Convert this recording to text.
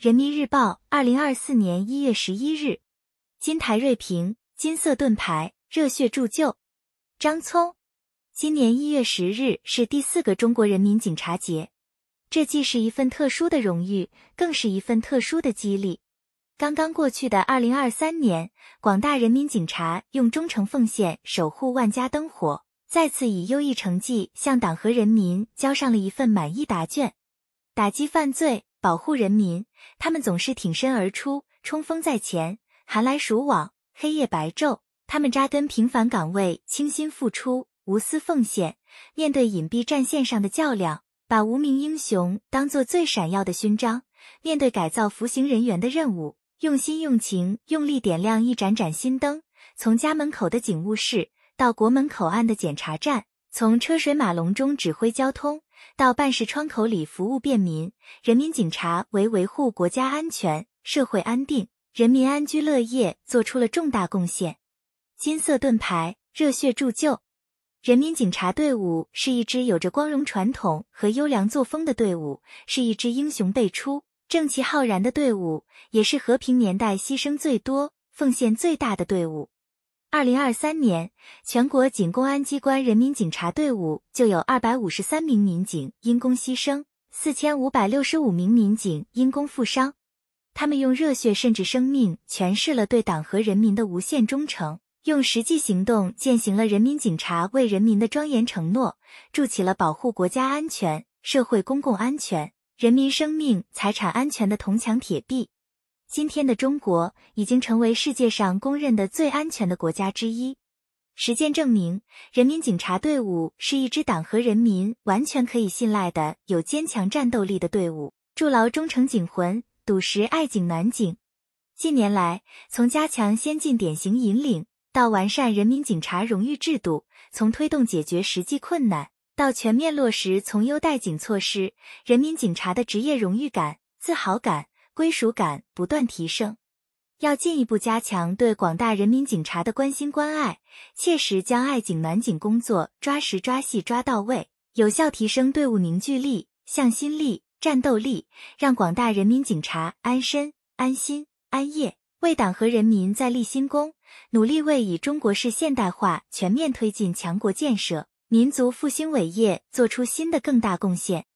人民日报，二零二四年一月十一日，金台瑞平：金色盾牌，热血铸就。张聪，今年一月十日是第四个中国人民警察节，这既是一份特殊的荣誉，更是一份特殊的激励。刚刚过去的二零二三年，广大人民警察用忠诚奉献守护万家灯火，再次以优异成绩向党和人民交上了一份满意答卷。打击犯罪，保护人民，他们总是挺身而出，冲锋在前，寒来暑往，黑夜白昼，他们扎根平凡岗位，倾心付出，无私奉献。面对隐蔽战线上的较量，把无名英雄当做最闪耀的勋章；面对改造服刑人员的任务。用心用情，用力点亮一盏盏新灯。从家门口的警务室到国门口岸的检查站，从车水马龙中指挥交通，到办事窗口里服务便民，人民警察为维护国家安全、社会安定、人民安居乐业做出了重大贡献。金色盾牌，热血铸就。人民警察队伍是一支有着光荣传统和优良作风的队伍，是一支英雄辈出。正气浩然的队伍，也是和平年代牺牲最多、奉献最大的队伍。二零二三年，全国仅公安机关人民警察队伍就有二百五十三名民警因公牺牲，四千五百六十五名民警因公负伤。他们用热血甚至生命诠释了对党和人民的无限忠诚，用实际行动践行了人民警察为人民的庄严承诺，筑起了保护国家安全、社会公共安全。人民生命财产安全的铜墙铁壁。今天的中国已经成为世界上公认的最安全的国家之一。实践证明，人民警察队伍是一支党和人民完全可以信赖的、有坚强战斗力的队伍。筑牢忠诚警魂，笃实爱警暖警。近年来，从加强先进典型引领到完善人民警察荣誉制度，从推动解决实际困难。到全面落实从优待警措施，人民警察的职业荣誉感、自豪感、归属感不断提升。要进一步加强对广大人民警察的关心关爱，切实将爱警暖警工作抓实抓细抓到位，有效提升队伍凝聚力、向心力、战斗力，让广大人民警察安身、安心、安业，为党和人民再立新功，努力为以中国式现代化全面推进强国建设。民族复兴伟业做出新的更大贡献。